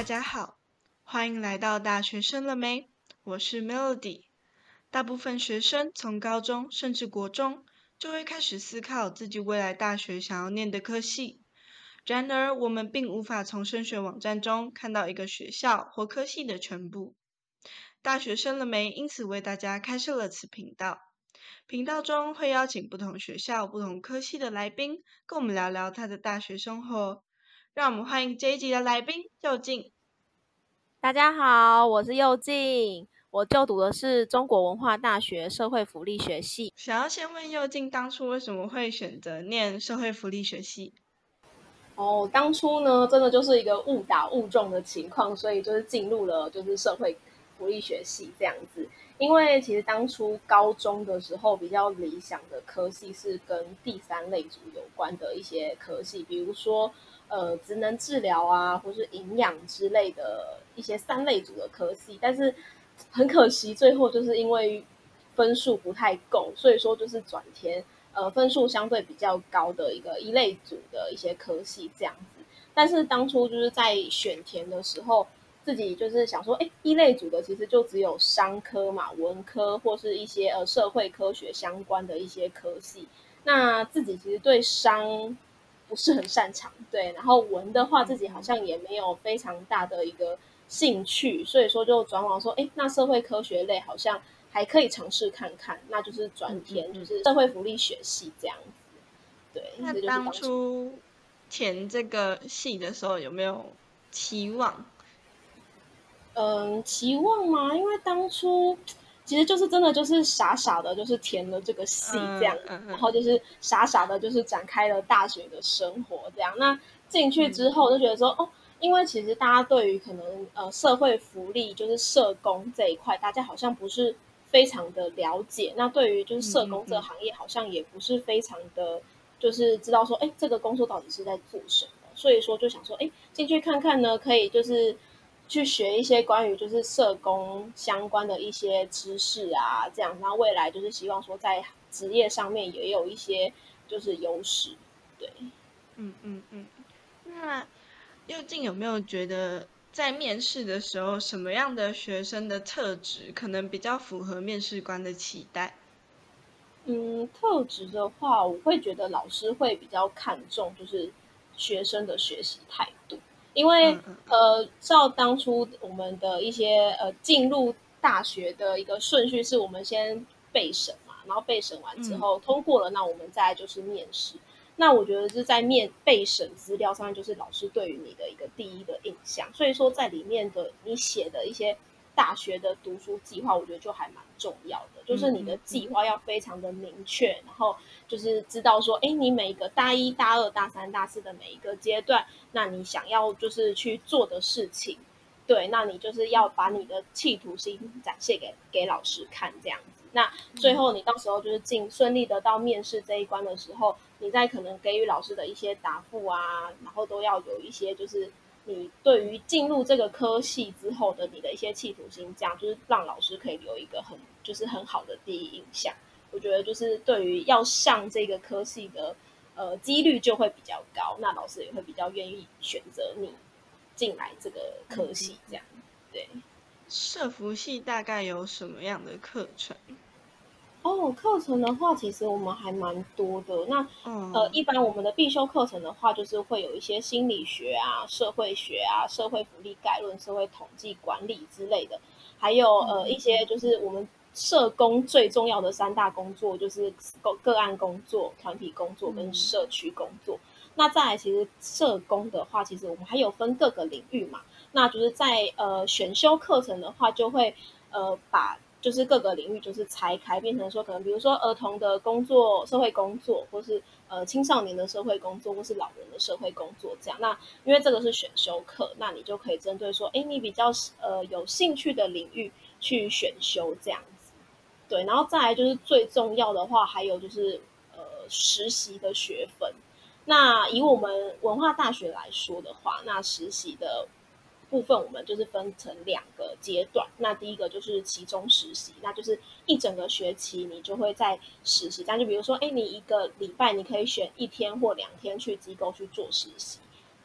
大家好，欢迎来到大学生了没？我是 Melody。大部分学生从高中甚至国中就会开始思考自己未来大学想要念的科系。然而，我们并无法从升学网站中看到一个学校或科系的全部。大学生了没？因此为大家开设了此频道。频道中会邀请不同学校、不同科系的来宾，跟我们聊聊他的大学生活。让我们欢迎这一集的来宾佑静。大家好，我是佑静，我就读的是中国文化大学社会福利学系。想要先问佑静，当初为什么会选择念社会福利学系？哦，当初呢，真的就是一个误打误撞的情况，所以就是进入了就是社会福利学系这样子。因为其实当初高中的时候，比较理想的科系是跟第三类组有关的一些科系，比如说呃，职能治疗啊，或是营养之类的一些三类组的科系。但是很可惜，最后就是因为分数不太够，所以说就是转填呃分数相对比较高的一个一类组的一些科系这样子。但是当初就是在选填的时候。自己就是想说，哎，一类组的其实就只有商科嘛，文科或是一些呃社会科学相关的一些科系。那自己其实对商不是很擅长，对，然后文的话自己好像也没有非常大的一个兴趣，所以说就转往说，哎，那社会科学类好像还可以尝试看看，那就是转填就是社会福利学系这样子。对，那当初填这个系的时候有没有期望？嗯，期望吗？因为当初其实就是真的就是傻傻的，就是填了这个系这样，然后就是傻傻的，就是展开了大学的生活这样。那进去之后就觉得说，哦，因为其实大家对于可能呃社会福利就是社工这一块，大家好像不是非常的了解。那对于就是社工这个行业，好像也不是非常的，就是知道说，哎，这个工作到底是在做什么。所以说就想说，哎，进去看看呢，可以就是。去学一些关于就是社工相关的一些知识啊，这样，那未来就是希望说在职业上面也有一些就是优势，对，嗯嗯嗯。那佑静有没有觉得在面试的时候，什么样的学生的特质可能比较符合面试官的期待？嗯，特质的话，我会觉得老师会比较看重就是学生的学习态度。因为呃，照当初我们的一些呃进入大学的一个顺序，是我们先备审嘛，然后备审完之后通过了，那我们再就是面试。那我觉得是在面备审资料上面，就是老师对于你的一个第一的印象。所以说，在里面的你写的一些大学的读书计划，我觉得就还蛮重要的，就是你的计划要非常的明确，然后。就是知道说，哎，你每一个大一、大二、大三、大四的每一个阶段，那你想要就是去做的事情，对，那你就是要把你的企图心展现给给老师看，这样子。那最后你到时候就是进顺利的到面试这一关的时候，你在可能给予老师的一些答复啊，然后都要有一些就是你对于进入这个科系之后的你的一些企图心，这样就是让老师可以留一个很就是很好的第一印象。我觉得就是对于要上这个科系的，呃，几率就会比较高，那老师也会比较愿意选择你进来这个科系，这样对。社服系大概有什么样的课程？哦，课程的话，其实我们还蛮多的。那呃，一般我们的必修课程的话，就是会有一些心理学啊、社会学啊、社会福利概论、社会统计管理之类的，还有呃一些就是我们。社工最重要的三大工作就是个个案工作、团体工作跟社区工作。那再来，其实社工的话，其实我们还有分各个领域嘛。那就是在呃选修课程的话，就会呃把就是各个领域就是拆开，变成说可能比如说儿童的工作、社会工作，或是呃青少年的社会工作，或是老人的社会工作这样。那因为这个是选修课，那你就可以针对说，哎，你比较呃有兴趣的领域去选修这样子。对，然后再来就是最重要的话，还有就是呃实习的学分。那以我们文化大学来说的话，那实习的部分我们就是分成两个阶段。那第一个就是期中实习，那就是一整个学期你就会在实习。这样就比如说，哎，你一个礼拜你可以选一天或两天去机构去做实习。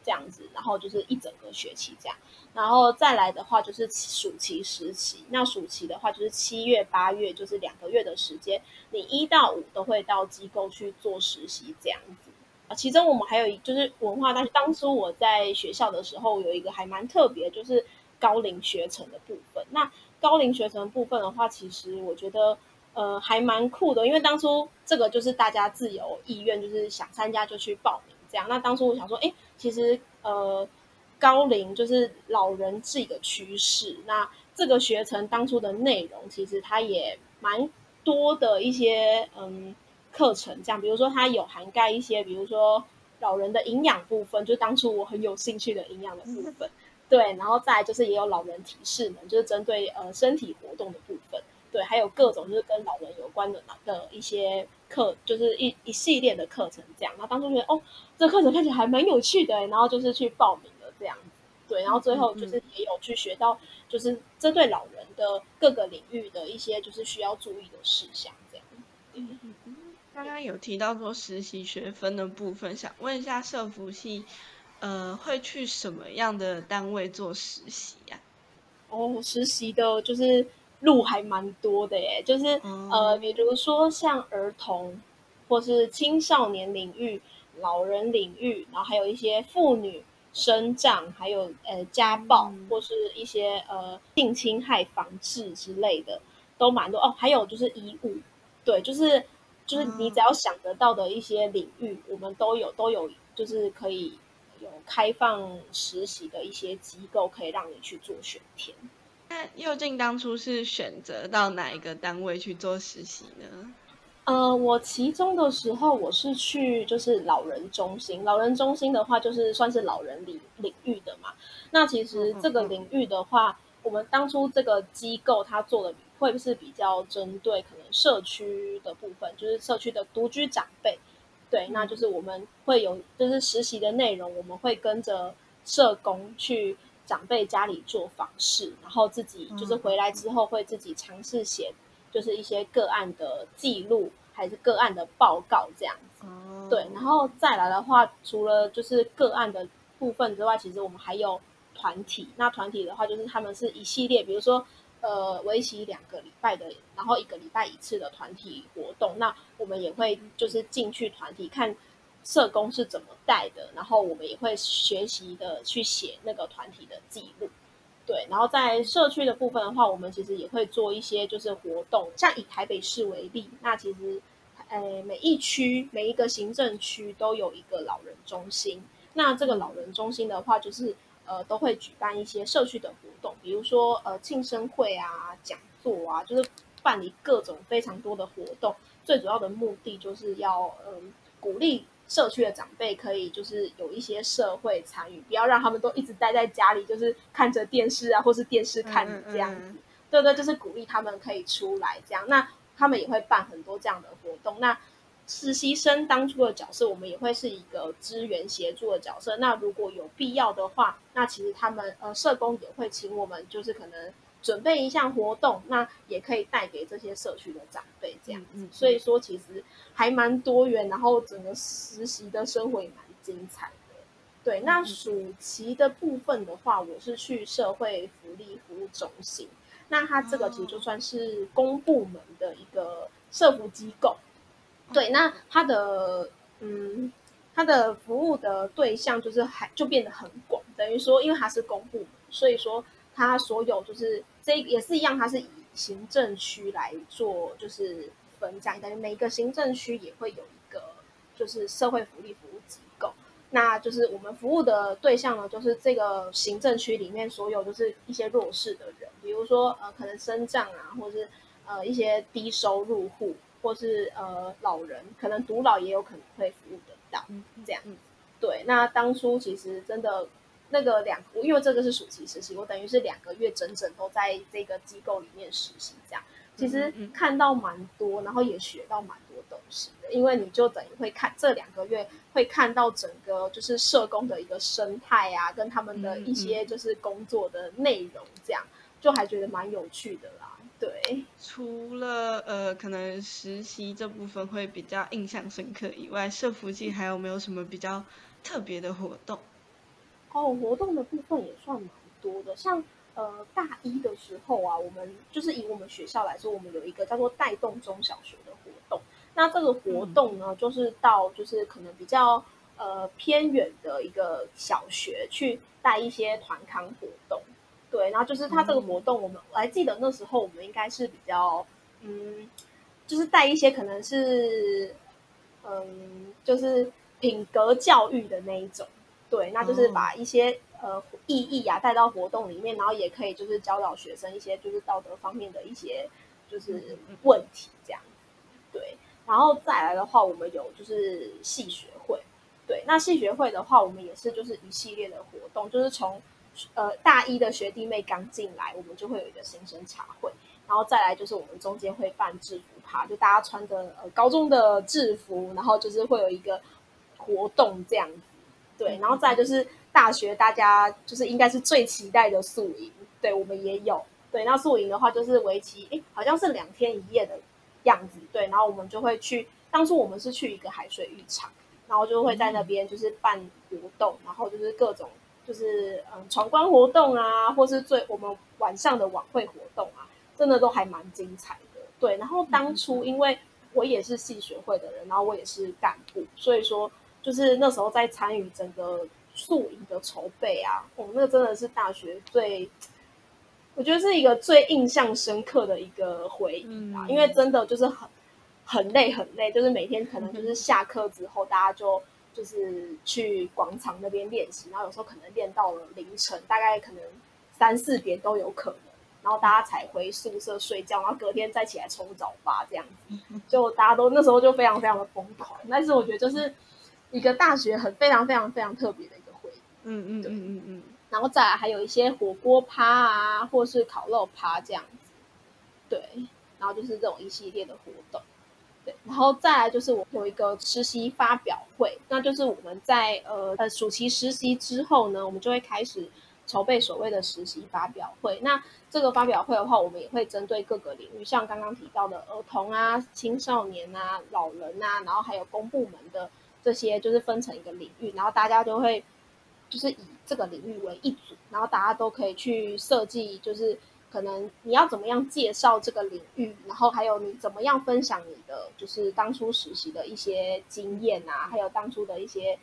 这样子，然后就是一整个学期这样，然后再来的话就是暑期实习。那暑期的话就是七月八月，就是两个月的时间，你一到五都会到机构去做实习这样子。其中我们还有一就是文化大学，当初我在学校的时候有一个还蛮特别，就是高龄学程的部分。那高龄学程部分的话，其实我觉得呃还蛮酷的，因为当初这个就是大家自由意愿，就是想参加就去报名这样。那当初我想说，哎，其实呃，高龄就是老人是一个趋势。那这个学程当初的内容，其实它也蛮多的一些嗯课程，这样，比如说它有涵盖一些，比如说老人的营养部分，就当初我很有兴趣的营养的部分，对，然后再就是也有老人体适能，就是针对呃身体活动的部分。对，还有各种就是跟老人有关的的一些课，就是一一系列的课程这样。那当初觉得哦，这课程看起来还蛮有趣的，然后就是去报名了这样子。对，然后最后就是也有去学到，就是针对老人的各个领域的一些就是需要注意的事项这样。嗯嗯嗯。刚刚有提到说实习学分的部分，想问一下社服系，呃，会去什么样的单位做实习呀？哦，实习的就是。路还蛮多的耶，就是呃，比如说像儿童，或是青少年领域、老人领域，然后还有一些妇女、生长，还有呃家暴，或是一些呃性侵害防治之类的，都蛮多哦。还有就是医务，对，就是就是你只要想得到的一些领域，我们都有都有，就是可以有开放实习的一些机构，可以让你去做选填。那佑静当初是选择到哪一个单位去做实习呢？呃，我其中的时候我是去就是老人中心，老人中心的话就是算是老人领领域的嘛。那其实这个领域的话，我们当初这个机构它做的会是比较针对可能社区的部分，就是社区的独居长辈。对，那就是我们会有就是实习的内容，我们会跟着社工去。长辈家里做访视，然后自己就是回来之后会自己尝试写，就是一些个案的记录，还是个案的报告这样子。对，然后再来的话，除了就是个案的部分之外，其实我们还有团体。那团体的话，就是他们是一系列，比如说呃，为期两个礼拜的，然后一个礼拜一次的团体活动。那我们也会就是进去团体看。社工是怎么带的？然后我们也会学习的去写那个团体的记录，对。然后在社区的部分的话，我们其实也会做一些就是活动，像以台北市为例，那其实，呃，每一区每一个行政区都有一个老人中心。那这个老人中心的话，就是呃都会举办一些社区的活动，比如说呃庆生会啊、讲座啊，就是办理各种非常多的活动。最主要的目的就是要嗯鼓励。社区的长辈可以就是有一些社会参与，不要让他们都一直待在家里，就是看着电视啊，或是电视看这样子。对对，就是鼓励他们可以出来这样。那他们也会办很多这样的活动。那实习生当初的角色，我们也会是一个支援协助的角色。那如果有必要的话，那其实他们呃社工也会请我们，就是可能。准备一项活动，那也可以带给这些社区的长辈这样子，所以说其实还蛮多元，然后整个实习的生活也蛮精彩的。对，那暑期的部分的话，我是去社会福利服务中心，那它这个其实就算是公部门的一个社服机构。对，那它的嗯，它的服务的对象就是还就变得很广，等于说因为它是公部门，所以说它所有就是。这也是一样，它是以行政区来做，就是分这样，等于每一个行政区也会有一个就是社会福利服务机构。那就是我们服务的对象呢，就是这个行政区里面所有就是一些弱势的人，比如说呃可能生障啊，或者是呃一些低收入户，或是呃老人，可能独老也有可能会服务得到这样。对，那当初其实真的。那个两，因为这个是暑期实习，我等于是两个月整整都在这个机构里面实习，这样其实看到蛮多，然后也学到蛮多东西的。因为你就等于会看这两个月会看到整个就是社工的一个生态啊，跟他们的一些就是工作的内容，这样就还觉得蛮有趣的啦。对，除了呃可能实习这部分会比较印象深刻以外，社福系还有没有什么比较特别的活动？哦，活动的部分也算蛮多的，像呃大一的时候啊，我们就是以我们学校来说，我们有一个叫做带动中小学的活动。那这个活动呢，就是到就是可能比较呃偏远的一个小学去带一些团康活动。对，然后就是他这个活动，我们我还记得那时候我们应该是比较嗯，就是带一些可能是嗯，就是品格教育的那一种。对，那就是把一些呃意义啊带到活动里面，然后也可以就是教导学生一些就是道德方面的一些就是问题这样。对，然后再来的话，我们有就是系学会。对，那系学会的话，我们也是就是一系列的活动，就是从呃大一的学弟妹刚进来，我们就会有一个新生茶会，然后再来就是我们中间会办制服趴，就大家穿的呃高中的制服，然后就是会有一个活动这样子。对，然后再就是大学，大家就是应该是最期待的宿营，对我们也有。对，那宿营的话就是为期，诶，好像是两天一夜的样子。对，然后我们就会去，当初我们是去一个海水浴场，然后就会在那边就是办活动，然后就是各种就是嗯闯关活动啊，或是最我们晚上的晚会活动啊，真的都还蛮精彩的。对，然后当初因为我也是系学会的人，然后我也是干部，所以说。就是那时候在参与整个宿营的筹备啊，哦，那个真的是大学最，我觉得是一个最印象深刻的一个回忆啊，因为真的就是很很累很累，就是每天可能就是 下课之后，大家就就是去广场那边练习，然后有时候可能练到了凌晨，大概可能三四点都有可能，然后大家才回宿舍睡觉，然后隔天再起来冲早八这样子，就大家都那时候就非常非常的疯狂，但是我觉得就是。一个大学很非常非常非常特别的一个回忆，嗯嗯嗯嗯嗯，然后再来还有一些火锅趴啊，或是烤肉趴这样子，对，然后就是这种一系列的活动，对，然后再来就是我有一个实习发表会，那就是我们在呃呃暑期实习之后呢，我们就会开始筹备所谓的实习发表会。那这个发表会的话，我们也会针对各个领域，像刚刚提到的儿童啊、青少年啊、老人啊，然后还有公部门的。这些就是分成一个领域，然后大家就会就是以这个领域为一组，然后大家都可以去设计，就是可能你要怎么样介绍这个领域，然后还有你怎么样分享你的就是当初实习的一些经验啊，还有当初的一些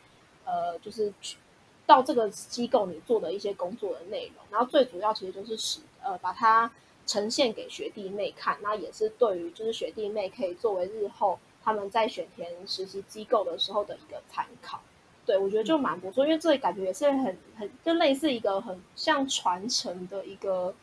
呃，就是去到这个机构你做的一些工作的内容，然后最主要其实就是使呃把它呈现给学弟妹看，那也是对于就是学弟妹可以作为日后。他们在选填实习机构的时候的一个参考，对我觉得就蛮不错，因为这里感觉也是很很就类似一个很像传承的一个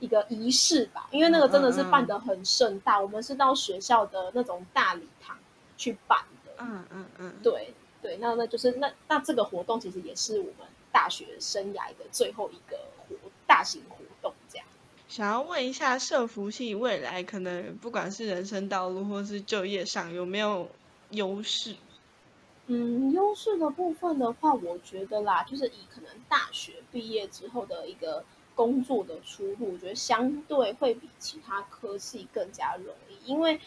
一个仪式吧，因为那个真的是办的很盛大，我们是到学校的那种大礼堂去办的，嗯嗯嗯，对对，那那就是那那这个活动其实也是我们大学生涯的最后一个活大型活动，这样。想要问一下，社服系未来可能不管是人生道路或是就业上有没有优势？嗯，优势的部分的话，我觉得啦，就是以可能大学毕业之后的一个工作的出路，我觉得相对会比其他科系更加容易，因为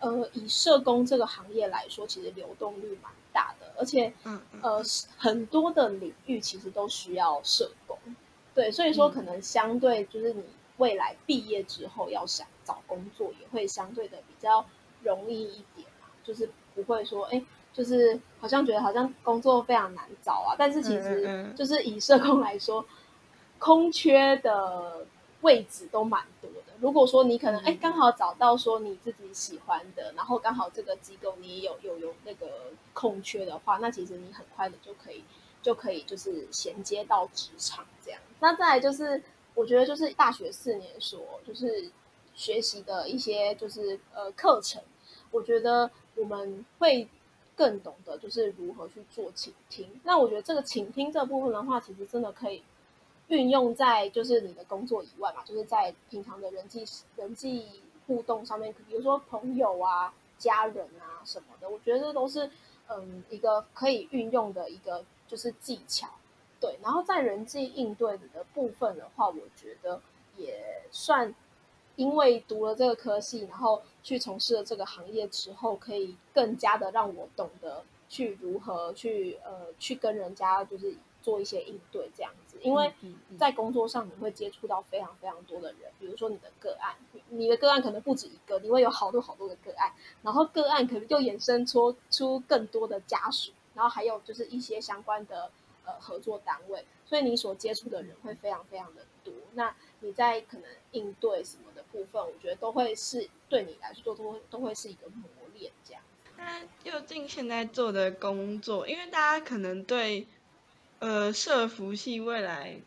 呃，以社工这个行业来说，其实流动率蛮大的，而且嗯呃很多的领域其实都需要社工，对，所以说可能相对就是你。未来毕业之后要想找工作，也会相对的比较容易一点嘛，就是不会说，哎，就是好像觉得好像工作非常难找啊。但是其实就是以社工来说，空缺的位置都蛮多的。如果说你可能哎刚好找到说你自己喜欢的，然后刚好这个机构你也有有有那个空缺的话，那其实你很快的就可以就可以就是衔接到职场这样。那再来就是。我觉得就是大学四年所就是学习的一些就是呃课程，我觉得我们会更懂得就是如何去做倾听。那我觉得这个倾听这部分的话，其实真的可以运用在就是你的工作以外嘛，就是在平常的人际人际互动上面，比如说朋友啊、家人啊什么的，我觉得这都是嗯一个可以运用的一个就是技巧。对，然后在人际应对的部分的话，我觉得也算，因为读了这个科系，然后去从事了这个行业之后，可以更加的让我懂得去如何去呃去跟人家就是做一些应对这样子。因为在工作上你会接触到非常非常多的人，比如说你的个案，你的个案可能不止一个，你会有好多好多的个案，然后个案可能就衍生出出更多的家属，然后还有就是一些相关的呃合作单位，所以你所接触的人会非常非常的多。那你在可能应对什么的部分，我觉得都会是对你来说都会都会是一个磨练这样。那又进现在做的工作，因为大家可能对。呃，社服系未来，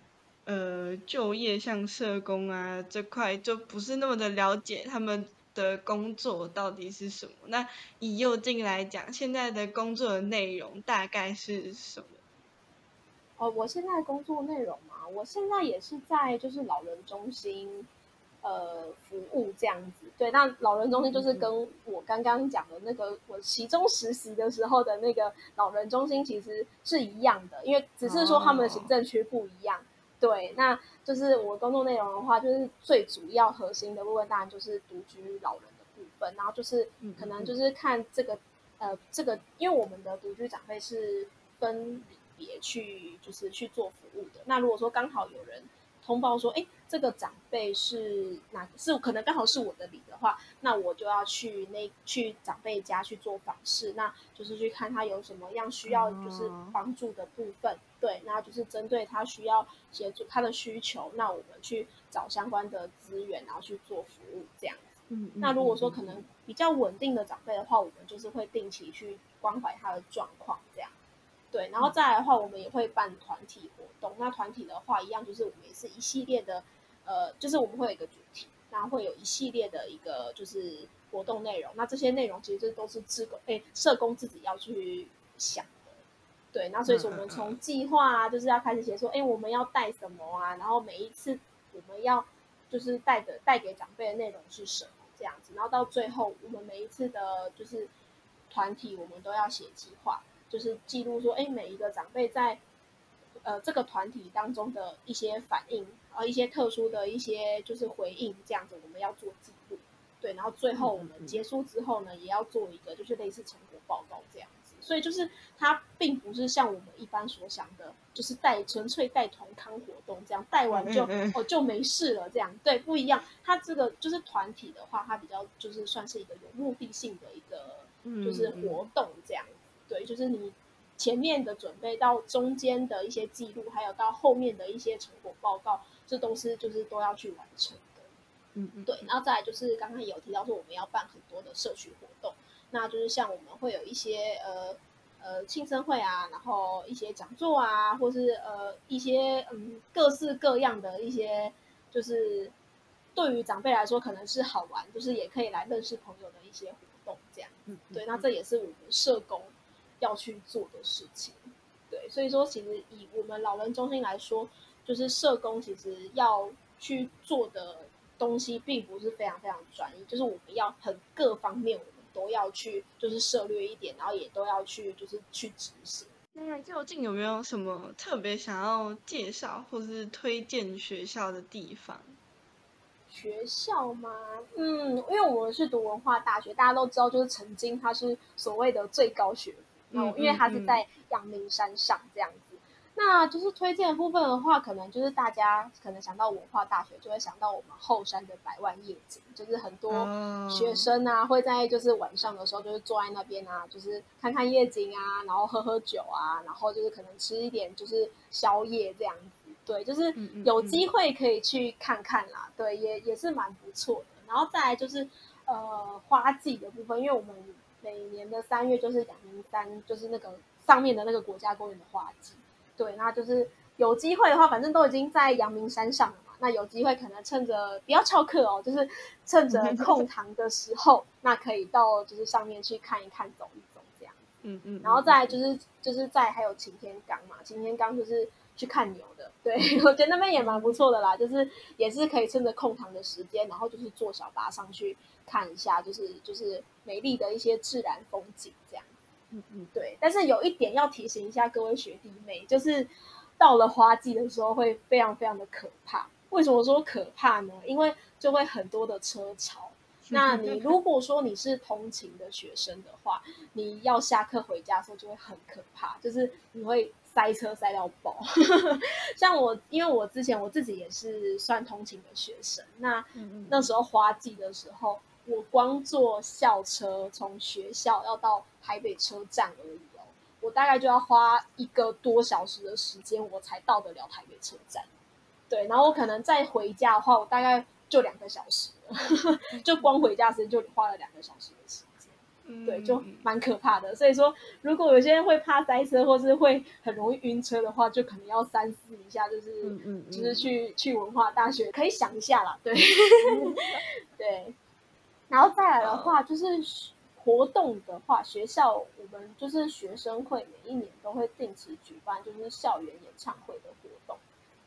呃，就业像社工啊这块就不是那么的了解他们的工作到底是什么。那以右进来讲，现在的工作的内容大概是什么？哦，我现在工作内容嘛，我现在也是在就是老人中心。呃，服务这样子，对，那老人中心就是跟我刚刚讲的那个我其中实习的时候的那个老人中心其实是一样的，因为只是说他们的行政区不一样。对，那就是我工作内容的话，就是最主要核心的部分当然就是独居老人的部分，然后就是可能就是看这个呃这个，因为我们的独居长辈是分别去就是去做服务的。那如果说刚好有人。通报说，哎，这个长辈是哪？是可能刚好是我的礼的话，那我就要去那去长辈家去做访视，那就是去看他有什么样需要就是帮助的部分，对，然后就是针对他需要协助他的需求，那我们去找相关的资源，然后去做服务这样子。嗯，那如果说可能比较稳定的长辈的话，我们就是会定期去关怀他的状况这样。对，然后再来的话，我们也会办团体活动。那团体的话，一样就是我们也是一系列的，呃，就是我们会有一个主题，然后会有一系列的一个就是活动内容。那这些内容其实都是自工哎社工自己要去想的。对，那所以说我们从计划啊，就是要开始写说，哎，我们要带什么啊？然后每一次我们要就是带的带给长辈的内容是什么这样子。然后到最后，我们每一次的就是团体，我们都要写计划。就是记录说，哎，每一个长辈在，呃，这个团体当中的一些反应，呃，一些特殊的一些就是回应，这样子我们要做记录，对，然后最后我们结束之后呢，也要做一个就是类似成果报告这样子。所以就是它并不是像我们一般所想的，就是带纯粹带团康活动这样，带完就哦就没事了这样，对，不一样。它这个就是团体的话，它比较就是算是一个有目的性的一个就是活动这样。对，就是你前面的准备到中间的一些记录，还有到后面的一些成果报告，这都是就是都要去完成的。嗯嗯，对，然后再来就是刚刚有提到说我们要办很多的社区活动，那就是像我们会有一些呃呃庆生会啊，然后一些讲座啊，或是呃一些嗯各式各样的一些，就是对于长辈来说可能是好玩，就是也可以来认识朋友的一些活动这样。嗯，对，那这也是我们社工。要去做的事情，对，所以说其实以我们老人中心来说，就是社工其实要去做的东西，并不是非常非常专一，就是我们要很各方面我们都要去，就是涉略一点，然后也都要去，就是去执行。那究竟有没有什么特别想要介绍或是推荐学校的地方？学校吗？嗯，因为我们是读文化大学，大家都知道，就是曾经它是所谓的最高学。嗯，因为它是在阳明山上这样子，那就是推荐部分的话，可能就是大家可能想到文化大学，就会想到我们后山的百万夜景，就是很多学生啊会在就是晚上的时候就是坐在那边啊，就是看看夜景啊，然后喝喝酒啊，然后就是可能吃一点就是宵夜这样子，对，就是有机会可以去看看啦，对，也也是蛮不错的。然后再来就是呃花季的部分，因为我们。每年的三月就是阳明山，就是那个上面的那个国家公园的花季。对，那就是有机会的话，反正都已经在阳明山上了嘛。那有机会可能趁着不要翘课哦，就是趁着 空堂的时候，那可以到就是上面去看一看、走一走这样。嗯嗯。然后再就是就是在还有擎天岗嘛，擎天岗就是去看牛的。对，我觉得那边也蛮不错的啦，就是也是可以趁着空堂的时间，然后就是坐小巴上去。看一下，就是就是美丽的一些自然风景，这样。嗯嗯，对。但是有一点要提醒一下各位学弟妹，就是到了花季的时候会非常非常的可怕。为什么说可怕呢？因为就会很多的车潮，那你如果说你是通勤的学生的话，你要下课回家的时候就会很可怕，就是你会塞车塞到爆。像我，因为我之前我自己也是算通勤的学生，那那时候花季的时候，我光坐校车从学校要到台北车站而已哦，我大概就要花一个多小时的时间，我才到得了台北车站。对，然后我可能再回家的话，我大概就两个小时了，就光回家时间就花了两个小时的时间，对，就蛮可怕的。所以说，如果有些人会怕塞车，或是会很容易晕车的话，就可能要三思一下，就是就是去去文化大学可以想一下啦，对 对。然后再来的话，就是活动的话，学校我们就是学生会每一年都会定期举办，就是校园演唱会的活动。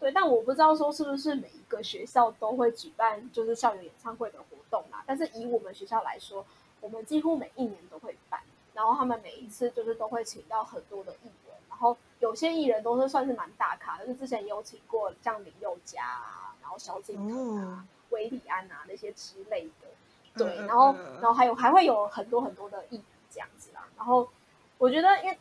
对，但我不知道说是不是每一个学校都会举办就是校园演唱会的活动啦。但是以我们学校来说，我们几乎每一年都会办，然后他们每一次就是都会请到很多的艺人，然后有些艺人都是算是蛮大咖，就是之前也有请过像林宥嘉啊，然后萧敬腾啊、韦礼安啊那些之类的。对，然后然后还有还会有很多很多的艺人这样子啦。然后我觉得因为。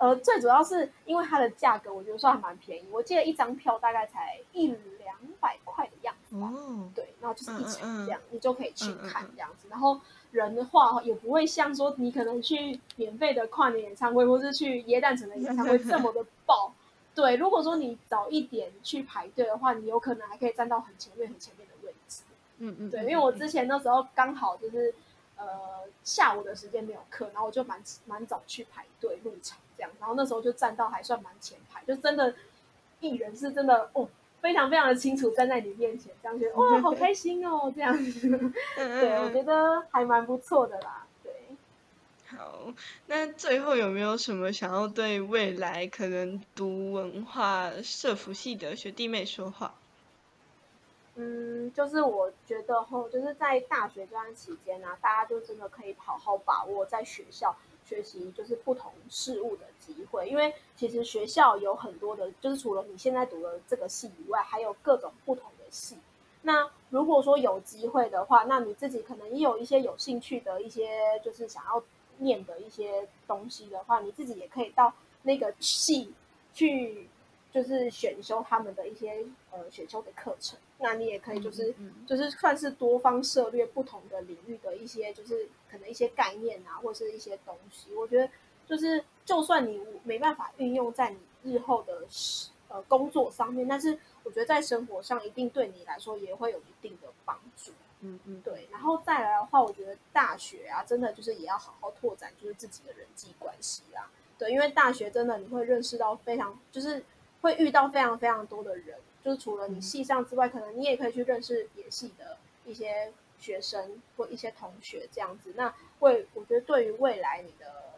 呃，最主要是因为它的价格，我觉得算还蛮便宜。我记得一张票大概才一两百块的样子吧。对，然后就是一场这样，你就可以去看这样子。然后人的话，也不会像说你可能去免费的跨年演唱会，或是去耶诞城的演唱会这么的爆。对，如果说你早一点去排队的话，你有可能还可以站到很前面、很前面的。嗯嗯。对，因为我之前那时候刚好就是呃下午的时间没有课，然后我就蛮蛮早去排队入场。这样，然后那时候就站到还算蛮前排，就真的艺人是真的哦，非常非常的清楚站在你面前，这样觉得哇，好开心哦，这样子，对，我觉得还蛮不错的啦，对。好，那最后有没有什么想要对未来可能读文化社服系的学弟妹说话？嗯，就是我觉得吼，就是在大学这段期间呢，大家就真的可以好好把握在学校。学习就是不同事物的机会，因为其实学校有很多的，就是除了你现在读的这个系以外，还有各种不同的系。那如果说有机会的话，那你自己可能也有一些有兴趣的一些，就是想要念的一些东西的话，你自己也可以到那个系去。就是选修他们的一些呃选修的课程，那你也可以就是就是算是多方涉略不同的领域的一些就是可能一些概念啊，或是一些东西。我觉得就是就算你没办法运用在你日后的呃工作上面，但是我觉得在生活上一定对你来说也会有一定的帮助。嗯嗯，对。然后再来的话，我觉得大学啊，真的就是也要好好拓展就是自己的人际关系啦。对，因为大学真的你会认识到非常就是。会遇到非常非常多的人，就是除了你系上之外，可能你也可以去认识别系的一些学生或一些同学这样子。那会，我觉得对于未来你的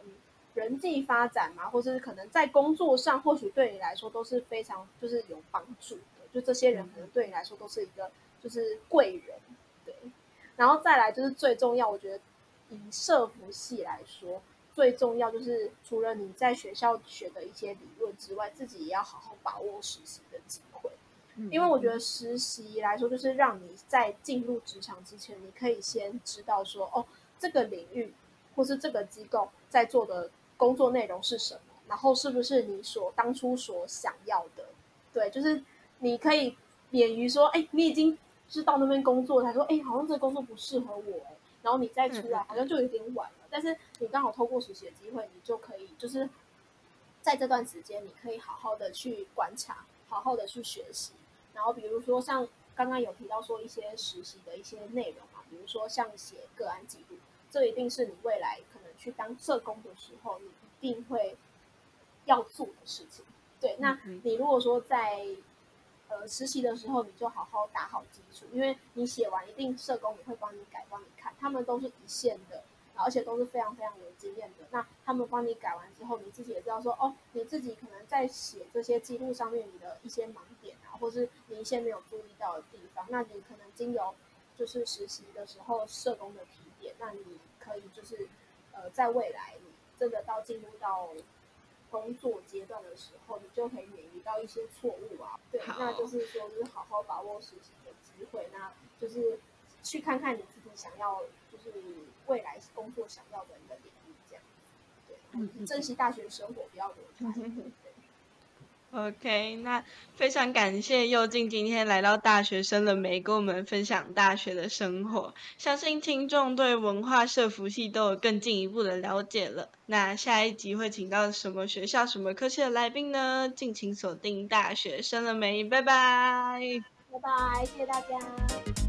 人际发展嘛，或者是可能在工作上，或许对你来说都是非常就是有帮助的。就这些人可能对你来说都是一个就是贵人，对。然后再来就是最重要，我觉得以社服系来说。最重要就是除了你在学校学的一些理论之外，自己也要好好把握实习的机会。因为我觉得实习来说，就是让你在进入职场之前，你可以先知道说，哦，这个领域或是这个机构在做的工作内容是什么，然后是不是你所当初所想要的？对，就是你可以免于说，哎，你已经知道那边工作，他说，哎，好像这个工作不适合我，哎，然后你再出来，好像就有点晚了。但是你刚好透过实习的机会，你就可以就是在这段时间，你可以好好的去观察，好好的去学习。然后比如说像刚刚有提到说一些实习的一些内容啊，比如说像写个案记录，这一定是你未来可能去当社工的时候，你一定会要做的事情。对，那你如果说在呃实习的时候，你就好好打好基础，因为你写完一定社工也会帮你改，帮你看，他们都是一线的。而且都是非常非常有经验的。那他们帮你改完之后，你自己也知道说，哦，你自己可能在写这些记录上面，你的一些盲点啊，或是你一些没有注意到的地方，那你可能经由就是实习的时候社工的提点，那你可以就是呃，在未来你真的到进入到工作阶段的时候，你就可以免于到一些错误啊。对，那就是说，就是好好把握实习的机会，那就是去看看你自己想要。就是未来工作想要的一个领域，这样。对，珍惜大学生活，不要留在。OK，那非常感谢佑静今天来到大学生了没，跟我们分享大学的生活。相信听众对文化社服系都有更进一步的了解了。那下一集会请到什么学校、什么科系的来宾呢？敬请锁定大学生了没，拜拜。拜拜，谢谢大家。